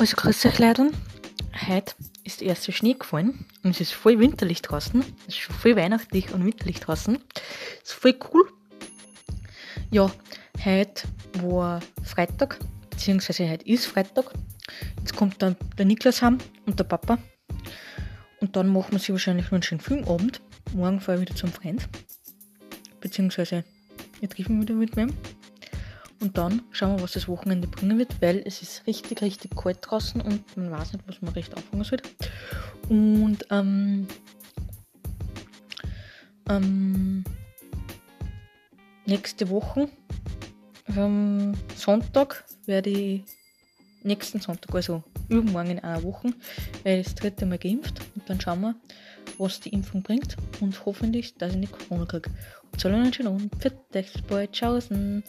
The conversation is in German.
Also grüß euch Leute. Heute ist der erste Schnee gefallen und es ist voll winterlich draußen. Es ist schon voll weihnachtlich und winterlich draußen. Ist voll cool. Ja, heute war Freitag, beziehungsweise heute ist Freitag. Jetzt kommt dann der Niklas heim und der Papa. Und dann machen wir sie wahrscheinlich noch einen schönen Filmabend. Morgen fahre ich wieder zum Freund. Beziehungsweise wir treffen wieder mit meinem. Und dann schauen wir, was das Wochenende bringen wird, weil es ist richtig, richtig kalt draußen und man weiß nicht, was man recht anfangen soll. Und ähm, ähm, nächste Woche, am Sonntag, werde ich nächsten Sonntag, also übermorgen in einer Woche, werde ich das dritte Mal geimpft und dann schauen wir, was die Impfung bringt und hoffentlich, dass ich nicht Corona kriege. Und so einen schönen Abend, dich, bald, tschaußen.